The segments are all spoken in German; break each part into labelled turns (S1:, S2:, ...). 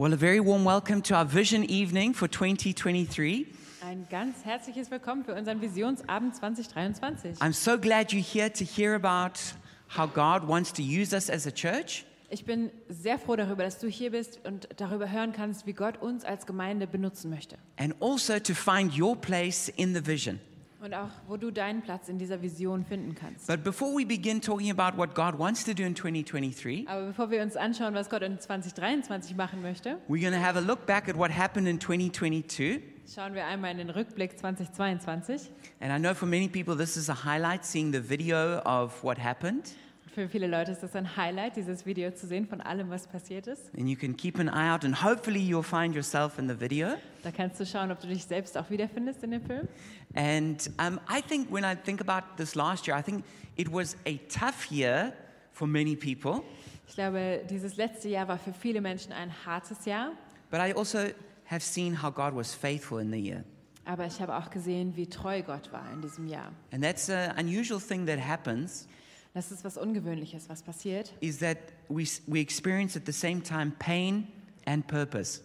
S1: Well, a very warm welcome to our Vision Evening for 2023.
S2: Ein ganz herzliches Willkommen für unseren Visionsabend 2023.
S1: I'm so glad you're here to hear about how God wants to use us as a church.
S2: Ich bin sehr froh darüber, dass du hier bist und darüber hören kannst, wie Gott uns als Gemeinde benutzen möchte.
S1: and also to find your place in the vision.
S2: Und auch, wo du deinen Platz in dieser Vision finden kannst.
S1: But before we begin talking about what God wants to do in 2023,
S2: Aber bevor wir uns anschauen, was Gott in 2023 machen möchte,
S1: we're going to have a look back at what happened in 2022.
S2: schauen wir einmal in den Rückblick 2022.
S1: And I know for many people, this is a highlight seeing the video of what happened.
S2: Für viele Leute ist das ein Highlight, dieses Video zu sehen von allem, was passiert ist.
S1: And you can keep an eye out, and hopefully, you'll find yourself in the video.
S2: Da kannst du schauen, ob du dich selbst auch wiederfindest in dem Film.
S1: And um, I think when I think about this last year, I think it was a tough year for many people,
S2: Ich glaube, dieses letzte Jahr war für viele Menschen ein hartes Jahr.
S1: but I also have seen how God was faithful in the year.
S2: Aber ich habe auch gesehen, wie treu Gott war in diesem Jahr.
S1: And that's an unusual thing that happens
S2: Das ist was Ungewöhnliches, was passiert,
S1: is that we, we experience at the same time pain and purpose.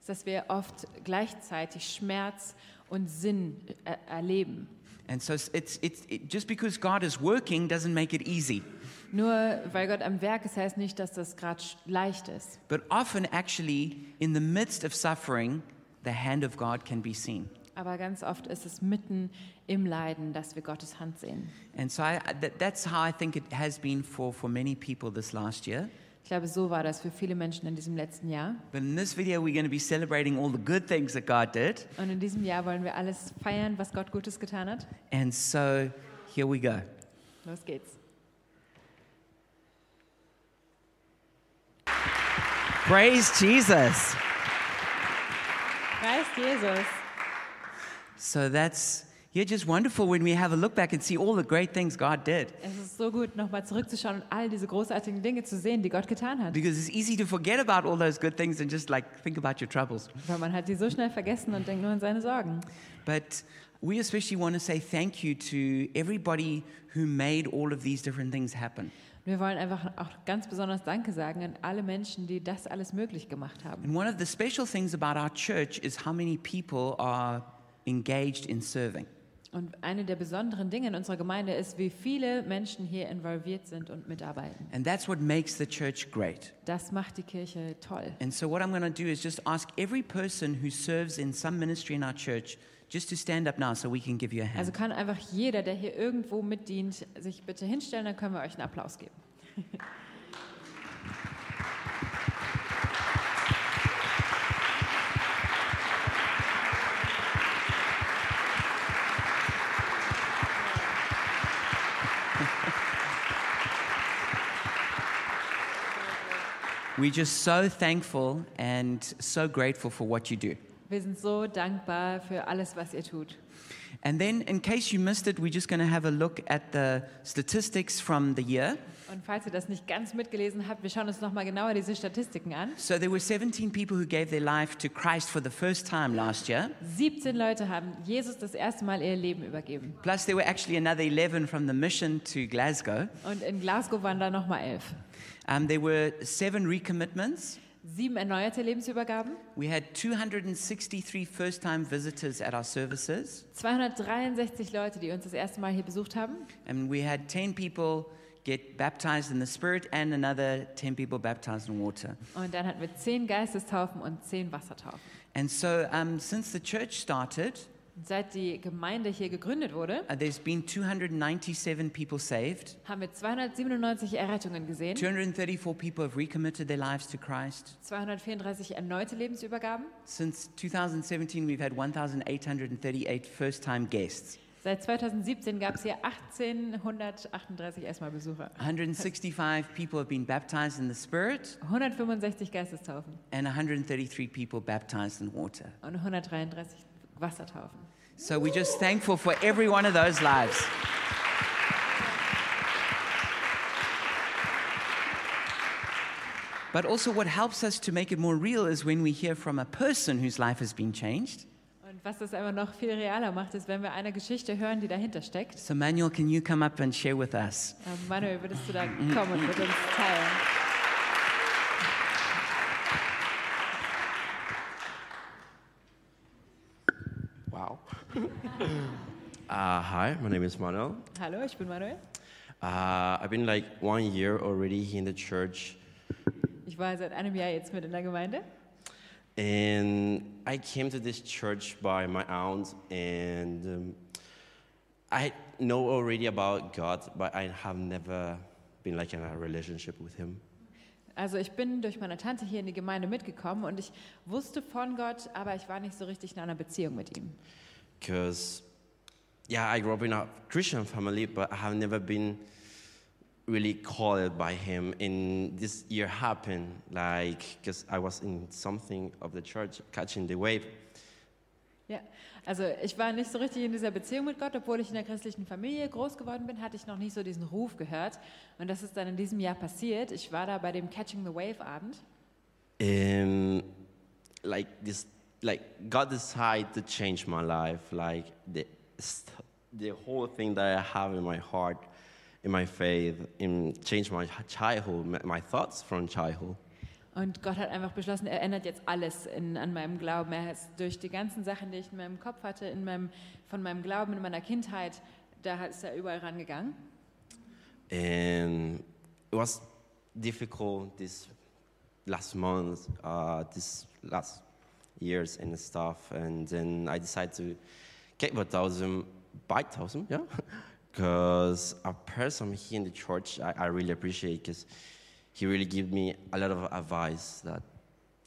S2: ist, dass wir oft gleichzeitig Schmerz und Sinn äh, erleben.
S1: And so it's, it's, it's, it, just because God is working doesn't make it easy.
S2: Nur weil Gott am Werk ist, heißt nicht, dass das gerade leicht ist.
S1: But often, actually, in the midst of suffering, the hand of God can be seen.
S2: Aber ganz oft ist es mitten im Leiden, dass wir Gottes Hand sehen.
S1: And so I, that, that's how I think it has been for, for many people this last year.
S2: Ich glaube, so war das für viele Menschen in diesem letzten Jahr.
S1: But in this video, we're going to be celebrating all the good things that God did.
S2: Und in diesem Jahr wollen wir alles feiern, was Gott Gutes getan hat.
S1: And so here we go.
S2: Los geht's.
S1: Praise Jesus.
S2: Preis Jesus.
S1: So that's yeah, just wonderful when we have a look back and see all the great things God did.
S2: Es ist so gut, nochmal zurückzuschauen und all diese großartigen Dinge zu sehen, die Gott getan hat.
S1: Because it's easy to forget about all those good things and just like think about your troubles.
S2: Weil man hat die so schnell vergessen und denkt nur an seine Sorgen.
S1: But we especially want to say thank you to everybody who made all of these different things happen.
S2: Wir wollen einfach auch ganz besonders Danke sagen an alle Menschen, die das alles möglich gemacht haben.
S1: And one of the special things about our church is how many people are engaged in serving.
S2: Und eine der besonderen Dinge in unserer Gemeinde ist, wie viele Menschen hier involviert sind und mitarbeiten.
S1: And that's what makes the church great.
S2: Das macht die Kirche toll.
S1: And so, what I'm going to do is just ask every person who serves in some ministry in our church just to stand up now so we can give you a hand.
S2: Also kann einfach jeder, der hier irgendwo mitdient, sich bitte hinstellen, dann können wir euch einen Applaus geben.
S1: We're just so thankful and so grateful for what you do.
S2: Wir sind so dankbar für alles, was ihr tut.
S1: And then, in case you missed it, we're just going to have a look at the statistics from the year.
S2: Und falls ihr das nicht ganz mitgelesen habt, wir schauen uns nochmal genauer diese Statistiken an.
S1: So, there were 17 people who gave their life to Christ for the first time last year.
S2: 17 Leute haben Jesus das erste Mal ihr Leben übergeben.
S1: Plus, there were actually another 11 from the mission to Glasgow.
S2: Und in Glasgow waren da nochmal elf.
S1: Um, there were seven recommitments.
S2: Sieben erneuerte Lebensübergaben,
S1: We had 263 first time visitors at our services.
S2: 263 Leute, die uns das erste Mal hier besucht haben.
S1: And we had 10 people get baptized in the Spirit and another 10 people baptized in water.
S2: Und dann hatten wir zehn Geistestaufen und zehn Wassertaufen.
S1: And so, um, since the church started,
S2: seit die Gemeinde hier gegründet wurde,
S1: uh, there's been 297 people saved.
S2: haben wir 297 Errettungen gesehen,
S1: 234 people have recommitted their lives to Christ.
S2: 234 erneute Lebensübergaben.
S1: Since 2017, we've had 1,838 first time guests,
S2: Seit 2017 gab es hier 1838 erstmal Besucher,
S1: 165 people have been baptized in the Spirit,
S2: 165 Geistestaufen
S1: and 133 people baptized in water.
S2: und 133 Wassertaufen.
S1: So we're just thankful for every one of those lives. But also, what helps us to make it more real is when we hear from a person whose life has been changed.
S2: Und was das aber noch viel realer macht, ist, wenn wir eine Geschichte hören, die dahinter steckt.
S1: So Manuel, can you come up and share with us?
S2: Ähm, Manuel, würdest du da kommen und mit uns teilen? Wow.
S3: uh, hi, my name is Manuel.
S2: Hallo, ich bin Manuel.
S3: Uh, I've been like one year already in the church.
S2: Ich war seit einem Jahr jetzt mit in der Gemeinde.
S3: And I came to this church by my aunt, and um, I know already about God, but I have never been like in a relationship with Him.
S2: Also ich bin durch meine Tante hier in die Gemeinde mitgekommen und ich wusste von Gott, aber ich war nicht so richtig in einer Beziehung mit ihm.
S3: Because, yeah, I grew up in a Christian family, but I have never been really called by Him. And this year happened, like, because I was in something of the church, catching the wave.
S2: Ja, also ich war nicht so richtig in dieser Beziehung mit Gott, obwohl ich in der christlichen Familie groß geworden bin, hatte ich noch nicht so diesen Ruf gehört. Und das ist dann in diesem Jahr passiert. Ich war da bei dem Catching the Wave Abend
S3: And like this, like God decided to change my life. Like the the whole thing that I have in my heart, in my faith, in change my childhood, my- thoughts from childhood.
S2: und Gott hat einfach beschlossen, er ändert jetzt alles in, an meinem Glauben. Er ist durch die ganzen Sachen, die ich in meinem Kopf hatte, in meinem, von meinem Glauben, in meiner Kindheit, da ist er überall rangegangen.
S3: and it was difficult this last month, uh, this last years and stuff. And then I decided to get baptism, baptism, yeah, because a person here in the church I, I really appreciate because he really gave me a lot of advice that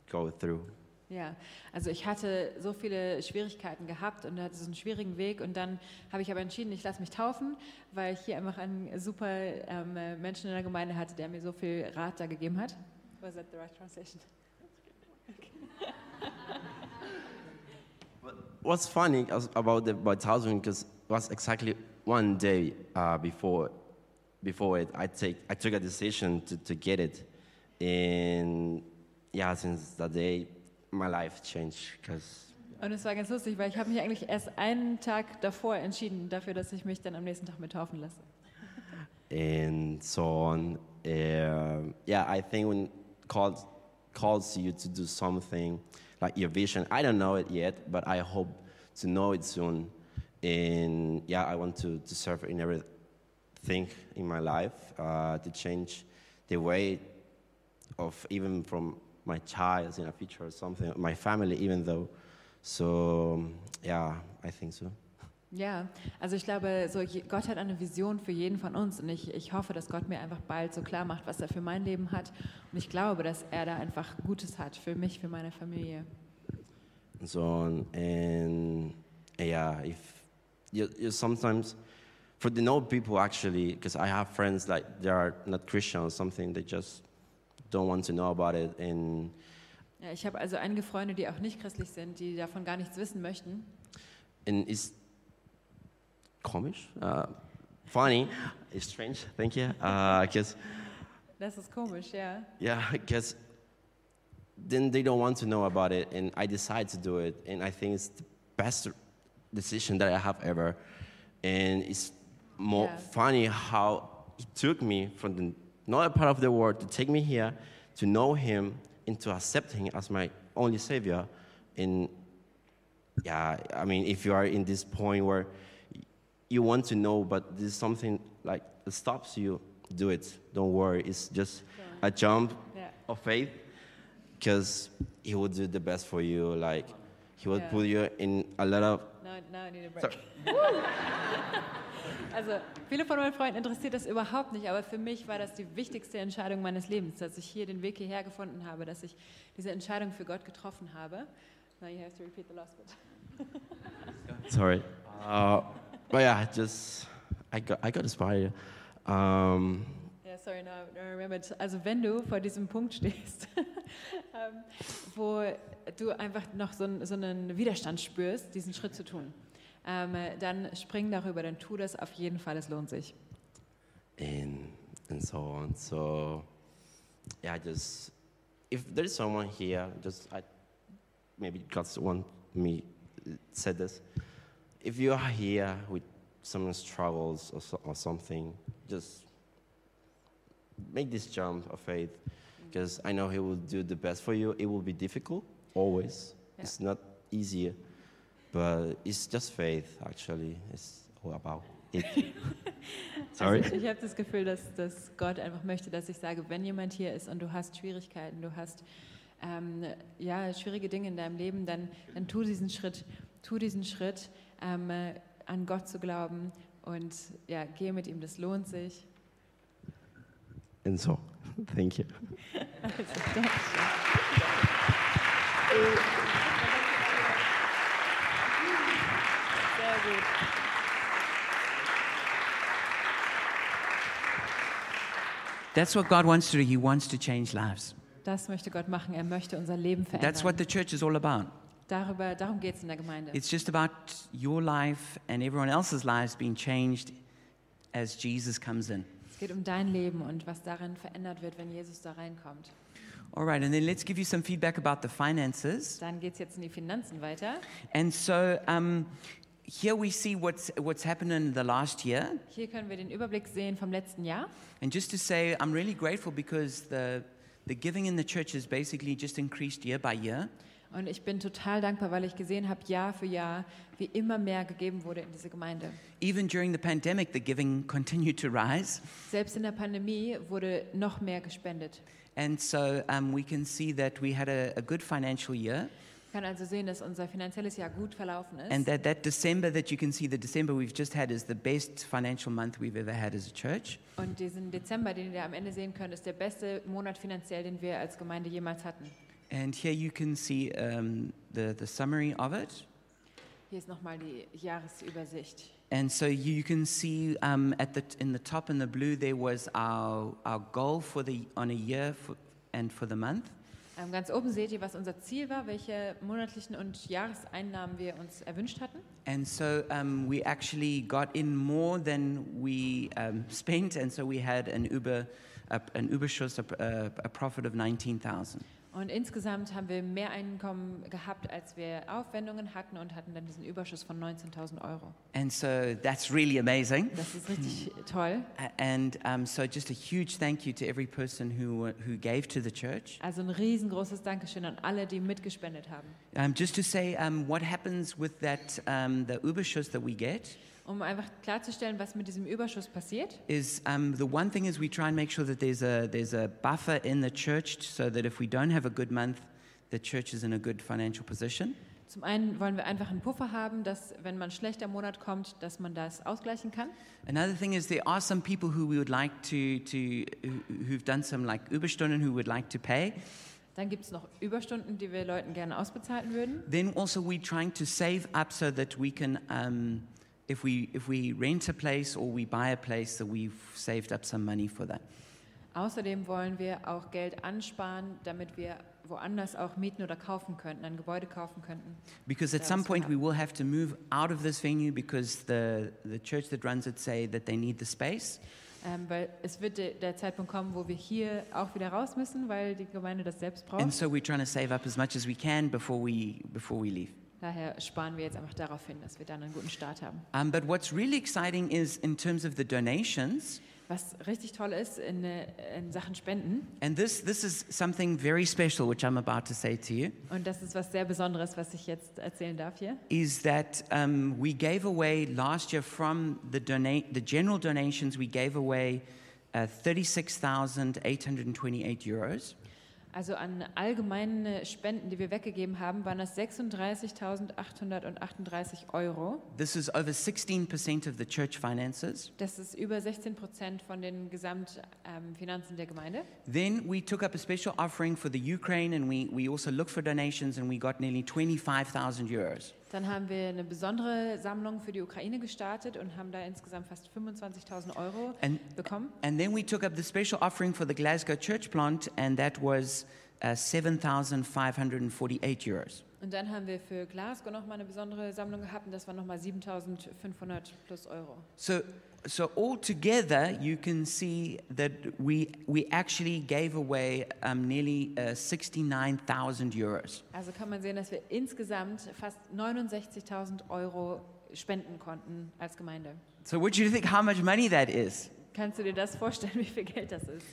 S3: go through.
S2: Ja, also ich hatte so viele Schwierigkeiten gehabt und hatte so einen schwierigen Weg und dann habe ich aber entschieden, ich lasse mich taufen, weil ich hier einfach einen super ähm, äh, Menschen in der Gemeinde hatte, der mir so viel Rat da gegeben hat. Was that the right translation?
S3: What's funny about the baptism because was exactly one day uh, before before it I take I took a decision to, to get it. And yeah since that day my life changed because
S2: Und es war ganz lustig, weil ich habe mich eigentlich erst einen Tag davor entschieden dafür, dass ich mich dann am nächsten Tag mit taufen lasse.
S3: and so on. Um yeah I think when calls calls you to do something like your vision I don't know it yet but I hope to know it soon and yeah I want to, to serve in everything in my life uh, to change the way of even from my child in the future or something my family even though so yeah I think so
S2: Ja, also ich glaube, so Gott hat eine Vision für jeden von uns und ich, ich hoffe, dass Gott mir einfach bald so klar macht, was er für mein Leben hat. Und ich glaube, dass er da einfach Gutes hat für mich, für meine Familie.
S3: so. And yeah, if you, you sometimes for the no people actually, because I have friends like they are not Christian or something, they just don't want to know about it. And
S2: Ja, ich habe also einige Freunde, die auch nicht christlich sind, die davon gar nichts wissen möchten.
S3: and it's komisch, uh, funny, it's strange. Thank you, because
S2: Das ist komisch, ja.
S3: yeah, because then they don't want to know about it, and I decide to do it, and I think it's the best decision that I have ever, and it's more
S2: Yeah.
S3: funny how it took me from the another part of the world to take me here, to know Him, and to accept Him as my only Savior, and yeah, I mean, if you are in this point where you want to know, but there's something like stops you, do it. Don't worry. It's just a jump
S2: Ja.
S3: of faith because He will do the best for you. Like, He will
S2: Yeah.
S3: put you in a lot of.
S2: Now, I need a break. Also, viele von meinen Freunden interessiert das überhaupt nicht, aber für mich war das die wichtigste Entscheidung meines Lebens, dass ich hier den Weg hierher gefunden habe, dass ich diese Entscheidung für Gott getroffen habe. Now you have to repeat the last bit.
S3: Sorry. Uh, but yeah, just I got I got inspired. Um,
S2: sorry, now I remembered. Also wenn du vor diesem Punkt stehst, ähm, wo du einfach noch so, einen- so einen Widerstand spürst, diesen Schritt zu tun, ähm, dann spring darüber, dann tu das auf jeden Fall, es lohnt sich.
S3: and and so on. So yeah, just if there's someone here, just I maybe God's want me said this. If you are here with some struggles or, so, or something, just make this jump of faith, because I know He will do the best for you. It will be difficult always.
S2: Yeah.
S3: It's not easy, but it's just faith. Actually, it's all about it.
S2: Also
S3: Sorry.
S2: ich ich habe das Gefühl, dass, dass Gott einfach möchte, dass ich sage, wenn jemand hier ist und du hast Schwierigkeiten, du hast ähm, ja, schwierige Dinge in deinem Leben, dann, dann tu diesen Schritt, tu diesen Schritt, ähm, äh, an Gott zu glauben und ja, geh mit ihm, das lohnt sich.
S3: And so, thank you.
S2: Also, Dankeschön. Sehr gut.
S1: That's what God wants to do. He wants to change lives.
S2: Das möchte Gott machen. Er möchte unser Leben
S1: That's what the church is all about.
S2: Darüber, darum geht es in der Gemeinde.
S1: It's just about your life and everyone else's lives being changed as Jesus comes in.
S2: Es geht um dein Leben und was darin verändert wird, wenn Jesus da reinkommt.
S1: All right, and then let's give you some feedback about the finances.
S2: Dann geht es jetzt in die Finanzen weiter.
S1: And so um, here we see what's, what's happened in the last year.
S2: Hier können wir den Überblick sehen vom letzten Jahr.
S1: And just to say, I'm really grateful because the, the giving in the church has basically just increased year by year.
S2: Und ich bin total dankbar, weil ich gesehen habe, Jahr für Jahr, wie immer mehr gegeben wurde in diese Gemeinde.
S1: Even during the pandemic, the giving continued to rise.
S2: Selbst in der Pandemie wurde noch mehr gespendet.
S1: And so um, we can see that we had a, a good financial year.
S2: Ich kann also sehen, dass unser finanzielles Jahr gut verlaufen ist.
S1: And that, that December that you can see, the December we've just had, is the best financial month we've ever had as a church.
S2: Und diesen Dezember, den ihr am Ende sehen könnt, ist der beste Monat finanziell, den wir als Gemeinde jemals hatten.
S1: And here you can see um, the, the summary of it.
S2: Hier ist nochmal die Jahresübersicht.
S1: And so you, can see um, at the, in the top in the blue, there was our, our goal for the, on a year for, and for the month.
S2: Ähm, ganz oben seht ihr, was unser Ziel war, welche monatlichen und Jahreseinnahmen wir uns erwünscht hatten.
S1: And so um, we actually got in more than we um, spent, and so we had an Uber, a, an Überschuss, a, a profit of 19,000.
S2: Und insgesamt haben wir mehr Einkommen gehabt, als wir Aufwendungen hatten und hatten dann diesen Überschuss von 19.000 Euro.
S1: And so that's really amazing.
S2: Das ist richtig toll.
S1: And um, so just a huge thank you to every person who, who gave to the church.
S2: Also ein riesengroßes Dankeschön an alle, die mitgespendet haben.
S1: Um, just to say um, what happens with that, the Überschuss that we get
S2: Um einfach klarzustellen, was mit diesem Überschuss passiert.
S1: is um, the one thing is we try and make sure that there's a, there's a buffer in the church so that if we don't have a good month, the church is in a good financial position.
S2: Zum einen wollen wir einfach einen Puffer haben, dass wenn man schlechter Monat kommt, dass man das ausgleichen kann.
S1: Another thing is there are some people who we would like to, to who- who've done some like Überstunden who would like to pay.
S2: Dann gibt es noch Überstunden, die wir Leuten gerne ausbezahlen würden.
S1: Then also we're trying to save up so that we can, um, if we if we rent a place or we buy a place, that we've saved up some money for that.
S2: Außerdem wollen wir auch Geld ansparen, damit wir woanders auch mieten oder kaufen könnten, ein Gebäude kaufen könnten.
S1: Because at some point we will have to move out of this venue because the the church that runs it say that they need the space.
S2: Ähm, weil es wird de der Zeitpunkt kommen, wo wir hier auch wieder raus müssen, weil die Gemeinde das selbst braucht.
S1: And so we're trying to save up as much as we can before we before we leave.
S2: Daher sparen wir jetzt einfach darauf hin, dass wir dann einen guten Start haben.
S1: Um, but what's really exciting is in terms of the donations,
S2: Was richtig toll ist in, äh, in Sachen Spenden,
S1: and this this is something very special which I'm about to say to you,
S2: und das ist was sehr Besonderes, was ich jetzt erzählen darf hier,
S1: is that um, we gave away last year from the donate the general donations we gave away uh, 36,828 euros.
S2: Also an allgemeine Spenden, die wir weggegeben haben, waren das 36.838 Euro.
S1: This is over 16% of the church finances.
S2: Das ist über 16 Prozent von den Gesamtfinanzen der Gemeinde.
S1: Then we took up a special offering for the Ukraine, and we, we also looked for donations, and we got nearly 25,000 euros.
S2: Dann haben wir eine besondere Sammlung für die Ukraine gestartet und haben da insgesamt fast 25.000 Euro
S1: And,
S2: bekommen.
S1: and then we took up the special offering for the Glasgow church plant, and that was uh, 7,548 euros.
S2: Und dann haben wir für Glasgow nochmal eine besondere Sammlung gehabt und das waren nochmal 7.500 plus Euro.
S1: So, so altogether, you can see that we, we actually gave away um, nearly uh, 69,000 euros.
S2: Also kann man sehen, dass wir insgesamt fast 69.000 Euro spenden konnten als Gemeinde.
S1: So, what do you think how much money that is?
S2: Kannst du dir das vorstellen, wie viel Geld das ist?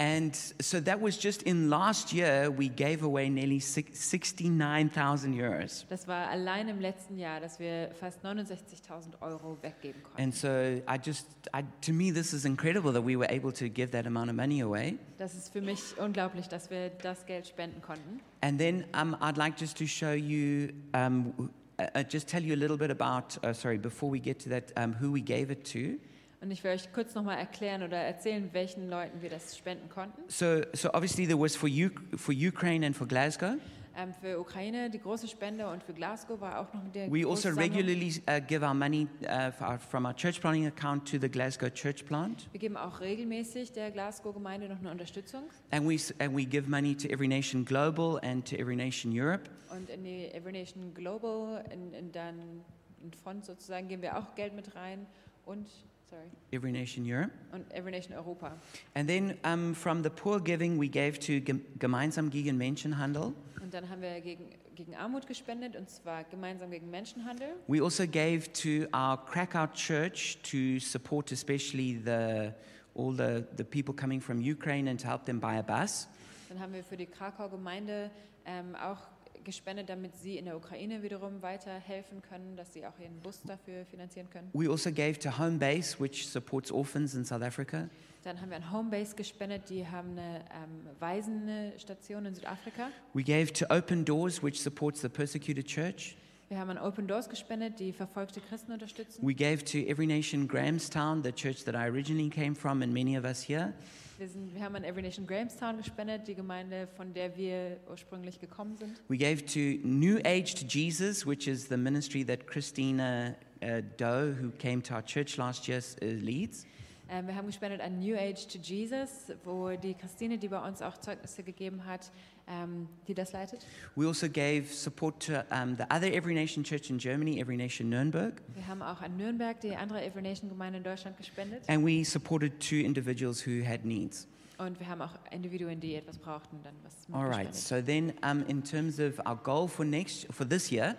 S1: And so that was just in last year, we gave away nearly 69,000 euros.
S2: Das war allein im letzten Jahr, dass wir fast 69.000 Euro weggeben konnten.
S1: And so I just, I, to me, this is incredible that we were able to give that amount of money away.
S2: Das ist für mich unglaublich, dass wir das Geld spenden konnten.
S1: And then um, I'd like just to show you, um, uh, uh, just tell you a little bit about, uh, sorry, before we get to that, um, who we gave it to.
S2: Und ich will euch kurz nochmal erklären oder erzählen, welchen Leuten wir das spenden konnten.
S1: So, so obviously there was for, U- for Ukraine and for Glasgow.
S2: Ähm, für Ukraine die große Spende und für Glasgow war auch noch der
S1: We also regularly uh, give our money uh, our, from our church planting account to the Glasgow church plant.
S2: Wir geben auch regelmäßig der Glasgow-Gemeinde noch eine Unterstützung.
S1: And we, and we give money to Every Nation Global and to Every Nation Europe.
S2: Und in die Every Nation Global, in, in dann in Fond sozusagen, geben wir auch Geld mit rein. Und, sorry,
S1: Every Nation Europe.
S2: und Every Nation Europa.
S1: And then um, from the poor giving, we gave to Gem- Gemeinsam gegen Menschenhandel.
S2: Und dann haben wir gegen, gegen Armut gespendet, und zwar gemeinsam gegen Menschenhandel.
S1: We also gave to our Krakow church to support especially the, all the, the people coming from Ukraine and to help them buy a bus.
S2: Dann haben wir für die Krakau-Gemeinde ähm, auch gespendet, damit sie in der Ukraine wiederum weiterhelfen können, dass sie auch ihren Bus dafür finanzieren können.
S1: We also gave to Home Base, which supports orphans in South Africa.
S2: Dann haben wir an Homebase gespendet, die haben eine ähm, Waisenstation in Südafrika.
S1: We gave to Open Doors, which supports the persecuted church.
S2: Wir haben an Open Doors gespendet, die verfolgte Christen unterstützen.
S1: We gave to Every Nation Grahamstown, the church that I originally came from, and many of us here.
S2: Wir, sind, wir haben an Every Nation Grahamstown gespendet, die Gemeinde, von der wir ursprünglich gekommen sind.
S1: We gave to New Age to Jesus, which is the ministry that Christina uh, Doe, who came to our church last year, uh, leads.
S2: Ähm, wir haben gespendet an New Age to Jesus, wo die Christine, die bei uns auch Zeugnisse gegeben hat, ähm, die das leitet.
S1: We also gave support to um, the other Every Nation church in Germany, Every Nation Nuremberg.
S2: Wir haben auch an Nürnberg, die andere Every Nation Gemeinde in Deutschland, gespendet.
S1: And we supported two individuals who had needs.
S2: Und wir haben auch Individuen, die etwas brauchten, dann was
S1: All right. So then, um, in terms of our goal for next for this year,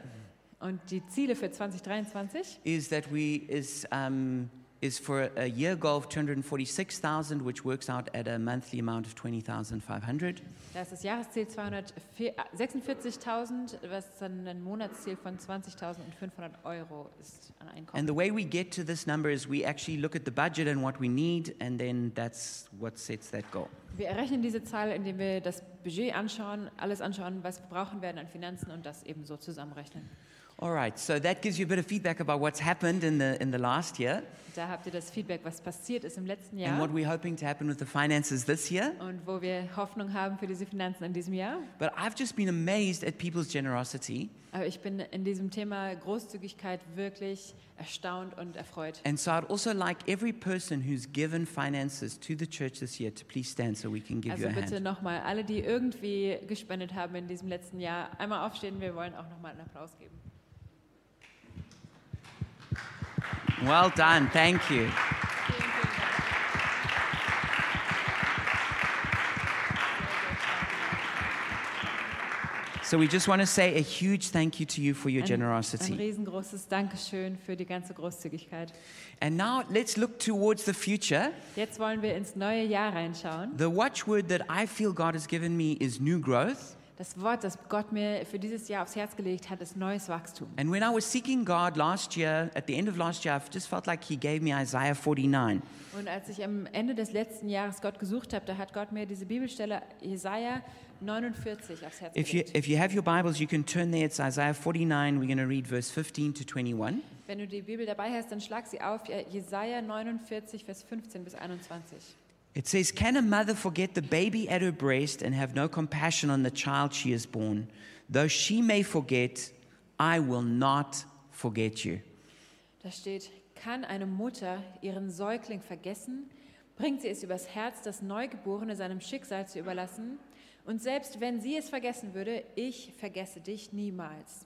S2: Und die Ziele für 2023
S1: is that we is um, is for a year goal of 246,000, which works out at a monthly amount of 20,500.
S2: Da ist das Jahresziel 246.000, was dann ein Monatsziel von 20.500 Euro ist an Einkommen.
S1: And the way we get to this number is we actually look at the budget and what we need, and then that's what sets that goal.
S2: Wir errechnen diese Zahl, indem wir das Budget anschauen, alles anschauen, was wir brauchen werden an Finanzen und das eben so zusammenrechnen.
S1: All right. So that gives you a bit of feedback about what's happened in the in the last year
S2: Da habt ihr das Feedback, was passiert ist im letzten
S1: and
S2: Jahr
S1: what we're hoping to happen with the finances this year.
S2: und wo wir Hoffnung haben für diese Finanzen in diesem Jahr.
S1: But I've just been amazed at people's generosity.
S2: Aber ich bin in diesem Thema Großzügigkeit wirklich erstaunt und erfreut.
S1: And so I'd also like every person who's given finances to the church this year to please stand so we can give
S2: Also
S1: you a
S2: bitte
S1: hand.
S2: nochmal, alle, die irgendwie gespendet haben in diesem letzten Jahr, einmal aufstehen. Wir wollen auch nochmal einen Applaus geben.
S1: Well done. Thank you.
S2: Vielen, vielen Dank.
S1: So we just want to say a huge thank you to you for your
S2: Ein, ein
S1: generosity.
S2: riesengroßes Dankeschön für die ganze Großzügigkeit.
S1: And now let's look towards the future.
S2: Jetzt wollen wir ins neue Jahr reinschauen.
S1: The watchword that I feel God has given me is new growth.
S2: Das Wort, das Gott mir für dieses Jahr aufs Herz gelegt hat, ist neues Wachstum.
S1: And when I was seeking God last year, at the end of last year, I just felt like He gave me Isaiah 49.
S2: Und als ich am Ende des letzten Jahres Gott gesucht habe, da hat Gott mir diese Bibelstelle Jesaja 49 aufs Herz
S1: If you,
S2: gelegt.
S1: if you have your Bibles, you can turn there. It's Isaiah 49. We're going to read verse 15 to 21.
S2: Wenn du die Bibel dabei hast, dann schlag sie auf. Ja, Jesaja 49, Vers 15 bis 21.
S1: It says, Can a mother forget the baby at her breast and have no compassion on the child she has born? Though she may forget, I will not forget you.
S2: Da steht, kann eine Mutter ihren Säugling vergessen? Bringt sie es übers Herz, das Neugeborene seinem Schicksal zu überlassen? Und selbst wenn sie es vergessen würde, ich vergesse dich niemals.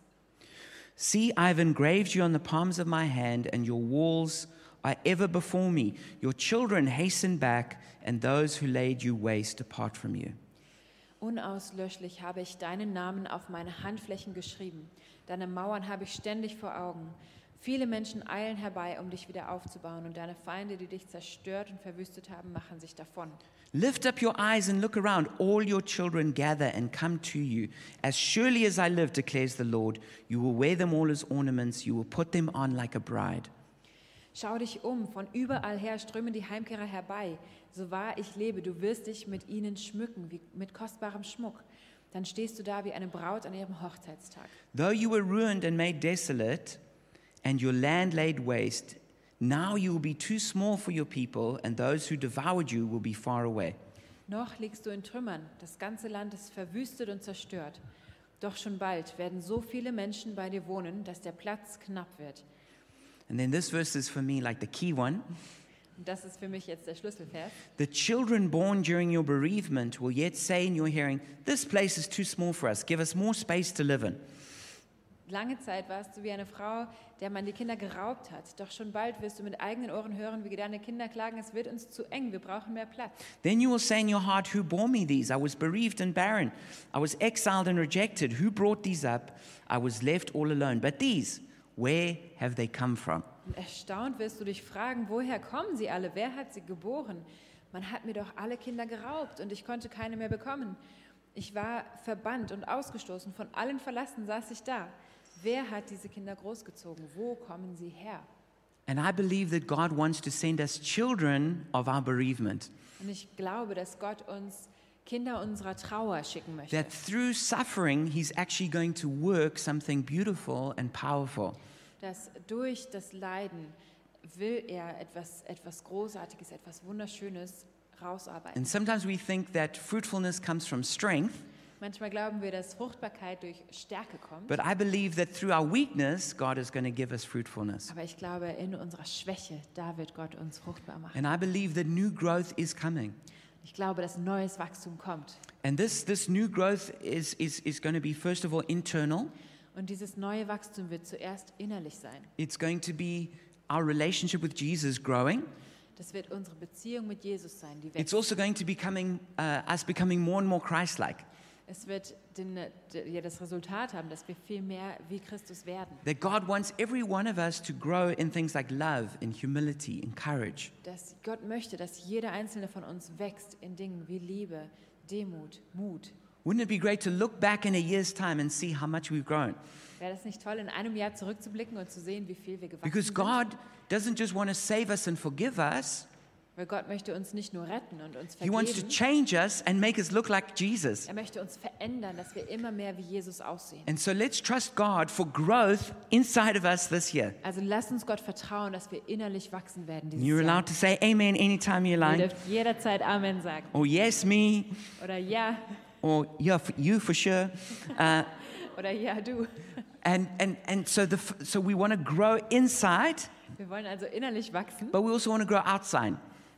S1: See, I've engraved you on the palms of my hand, and your walls are ever before me. Your children hasten back, and those who laid you waste depart from you.
S2: Unauslöschlich habe ich deinen Namen auf meine Handflächen geschrieben. Deine Mauern habe ich ständig vor Augen. Viele Menschen eilen herbei, um dich wieder aufzubauen, und deine Feinde, die dich zerstört und verwüstet haben, machen sich davon.
S1: Lift up your eyes and look around. All your children gather and come to you. As surely as I live, declares the Lord, you will wear them all as ornaments, you will put them on like a bride.
S2: Schau dich um, von überall her strömen die Heimkehrer herbei. So wahr ich lebe, du wirst dich mit ihnen schmücken, wie mit kostbarem Schmuck. Dann stehst du da wie eine Braut an ihrem Hochzeitstag.
S1: Though you were ruined and made desolate, and your land laid waste, now you will be too small for your people, and those who devoured you will be far away.
S2: Noch liegst du in Trümmern, das ganze Land ist verwüstet und zerstört. Doch schon bald werden so viele Menschen bei dir wohnen, dass der Platz knapp wird.
S1: And then this verse is for me like the key one.
S2: Das ist für mich jetzt der Schlüsselvers.
S1: The children born during your bereavement will yet say in your hearing, This place is too small for us. Give us more space to live in.
S2: Lange Zeit warst du wie eine Frau, der man die Kinder geraubt hat. Doch schon bald wirst du mit eigenen Ohren hören, wie deine Kinder klagen, es wird uns zu eng, wir brauchen mehr Platz.
S1: Then you will say in your heart, Who bore me these? I was bereaved and barren. I was exiled and rejected. Who brought these up? I was left all alone. But these, where have they come from?
S2: Und erstaunt wirst du dich fragen, woher kommen sie alle? Wer hat sie geboren? Man hat mir doch alle Kinder geraubt und ich konnte keine mehr bekommen. Ich war verbannt und ausgestoßen, von allen verlassen saß ich da. Wer hat diese Kinder großgezogen? Wo kommen sie her?
S1: And I believe that God wants to send us children of our bereavement.
S2: Und ich glaube, dass Gott uns Kinder unserer Trauer schicken möchte.
S1: That through suffering, He's actually going to work something beautiful and powerful.
S2: Dass durch das Leiden will er etwas, etwas Großartiges, etwas Wunderschönes rausarbeiten.
S1: And sometimes we think that fruitfulness comes from strength,
S2: Manchmal glauben wir, dass Fruchtbarkeit durch Stärke kommt.
S1: but I believe that through our weakness, God is going to give us fruitfulness.
S2: Aber ich glaube, in unserer Schwäche, da wird Gott uns fruchtbar machen.
S1: And I believe that new growth is coming.
S2: Ich glaube, dass neues Wachstum kommt.
S1: And this, this new growth is, is, is going to be, first of all, internal.
S2: Und dieses neue Wachstum wird zuerst innerlich sein.
S1: It's going to be our relationship with Jesus growing.
S2: Das wird unsere Beziehung mit Jesus sein, die
S1: It's also going to becoming uh, us becoming more and more Christ-like.
S2: Es wird den, d- ja, das Resultat haben, dass wir viel mehr wie Christus werden.
S1: That God wants every one of us to grow in things like love, in humility, in courage.
S2: Dass Gott möchte, dass jeder einzelne von uns wächst in Dingen wie Liebe, Demut, Mut.
S1: Wouldn't it be great to look back in a year's time and see how much we've grown?
S2: Wäre das nicht toll, in einem Jahr zurückzublicken und zu sehen, wie viel wir gewachsen
S1: Because
S2: sind?
S1: God doesn't just want to save us and forgive us,
S2: Weil Gott möchte uns nicht nur retten und uns
S1: He wants to
S2: vergeben.
S1: change us and make us look like Jesus.
S2: Er möchte uns verändern, dass wir immer mehr wie Jesus aussehen.
S1: And so let's trust God for growth inside of us this year.
S2: Also lasst uns Gott vertrauen, dass wir innerlich wachsen werden dieses
S1: You're
S2: Jahr.
S1: allowed to say amen anytime you
S2: Ihr
S1: like,
S2: dürft jederzeit Amen sagen.
S1: or yes, me,
S2: Oder ja,
S1: or yeah, for you for sure. Uh,
S2: oder ja, du.
S1: and, and, and so, the, f- so we want to grow inside,
S2: Wir wollen also innerlich wachsen,
S1: but we also want to grow outside.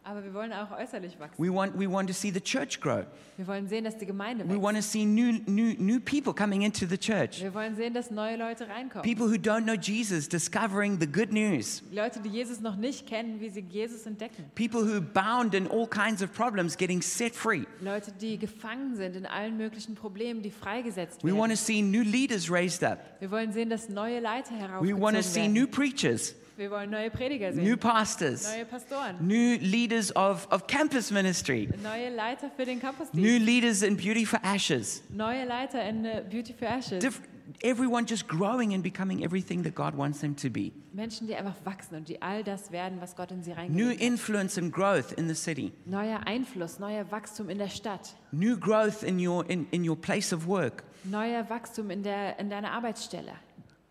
S2: Aber wir wollen auch äußerlich wachsen.
S1: We want, we want to see the church grow.
S2: Wir wollen sehen, dass die Gemeinde
S1: We want to
S2: wächst.
S1: see new, new, new people coming into the church.
S2: Wir wollen sehen, dass neue Leute reinkommen.
S1: People who don't know Jesus discovering the good news.
S2: Leute, die Jesus noch nicht kennen, wie sie Jesus entdecken.
S1: People who bound in all kinds of problems getting set free.
S2: Leute, die gefangen sind in allen möglichen Problemen, die freigesetzt
S1: We want to
S2: werden.
S1: see new leaders raised up.
S2: Wir wollen sehen, dass neue Leiter
S1: We want to
S2: heraufgezogen
S1: see
S2: werden.
S1: new preachers,
S2: Wir wollen neue Prediger
S1: new
S2: sehen,
S1: pastors,
S2: neue Pastoren,
S1: new leaders of, of campus ministry,
S2: neue Leiter für den
S1: new
S2: Campusdienst,
S1: leaders in Beauty for Ashes.
S2: neue Leiter in äh, Beauty for Ashes.
S1: Diff- everyone just growing and becoming everything that God wants them to be.
S2: Menschen, die einfach wachsen und die all das werden, was Gott in sie
S1: New
S2: reingelegt hat.
S1: influence and growth in the city.
S2: Neuer Einfluss, neuer Wachstum in der Stadt,
S1: New growth in your, in, in your place of work.
S2: neuer Wachstum in, der, in deiner Arbeitsstelle.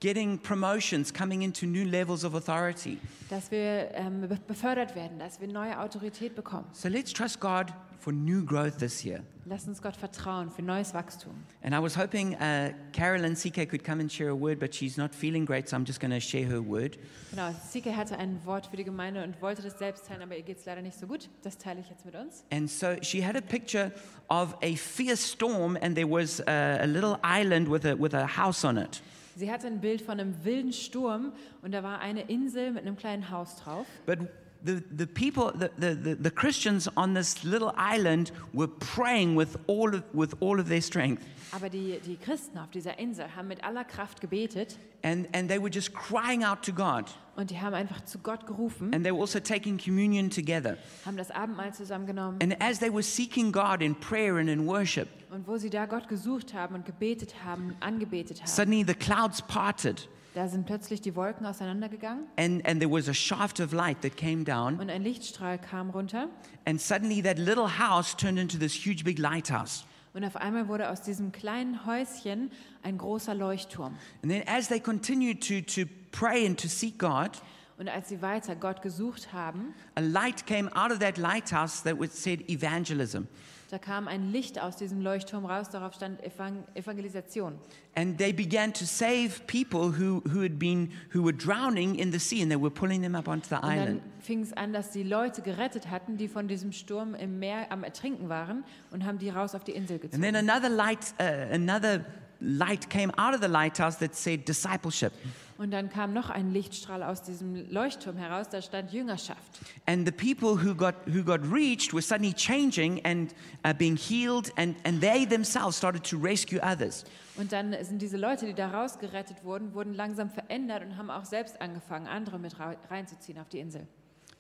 S1: Getting promotions, coming into new levels of authority.
S2: Dass wir ähm, be- befördert werden, dass wir neue Autorität bekommen.
S1: So let's trust God for new growth this year.
S2: Lass uns Gott vertrauen für neues Wachstum.
S1: And I was hoping uh, Carolyn CK could come and share a word, but she's not feeling great, so I'm just going to share her word.
S2: Genau, Sike hatte ein Wort für die Gemeinde und wollte das selbst teilen, aber ihr geht es leider nicht so gut. Das teile ich jetzt mit uns.
S1: And so she had a picture of a fierce storm, and there was a, a little island with a, with a house on it.
S2: Sie hatte ein Bild von einem wilden Sturm und da war eine Insel mit einem kleinen Haus drauf.
S1: But the, the people, the, the, the, Christians on this little island were praying with all of, with all of their strength.
S2: Aber die, die Christen auf dieser Insel haben mit aller Kraft gebetet
S1: And, and they were just crying out to God.
S2: und die haben einfach zu Gott gerufen,
S1: And they were also taking communion together.
S2: haben das Abendmahl zusammengenommen
S1: And as they were seeking God in prayer and in worship,
S2: und wo sie da Gott gesucht haben und gebetet haben, angebetet haben,
S1: suddenly the clouds parted.
S2: da sind plötzlich die Wolken auseinandergegangen
S1: And, and there was a shaft of light that came down.
S2: und ein Lichtstrahl kam runter
S1: And suddenly that little house turned into this huge big lighthouse.
S2: Und auf einmal wurde aus diesem kleinen Häuschen ein großer Leuchtturm.
S1: And then as they continued to, to pray and to seek God,
S2: Und als sie weiter Gott gesucht haben,
S1: a light came out of that lighthouse that was said evangelism.
S2: Da kam ein Licht aus diesem Leuchtturm raus, darauf stand Evang Evangelisation.
S1: And they began to save people who, who had been who were drowning in the sea and they were pulling them up onto the
S2: Und dann
S1: island.
S2: fing es an, dass die Leute gerettet hatten, die von diesem Sturm im Meer am Ertrinken waren und haben die raus auf die Insel
S1: And then
S2: gezogen.
S1: another light uh, another light came out of the lighthouse that said discipleship.
S2: Und dann kam noch ein Lichtstrahl aus diesem Leuchtturm heraus, da stand Jüngerschaft.
S1: And the people who got, who got reached were suddenly changing and uh, being healed, and, and they themselves started to rescue others.
S2: Und dann sind diese Leute, die da rausgerettet wurden, wurden langsam verändert und haben auch selbst angefangen, andere mit rei- reinzuziehen auf die Insel.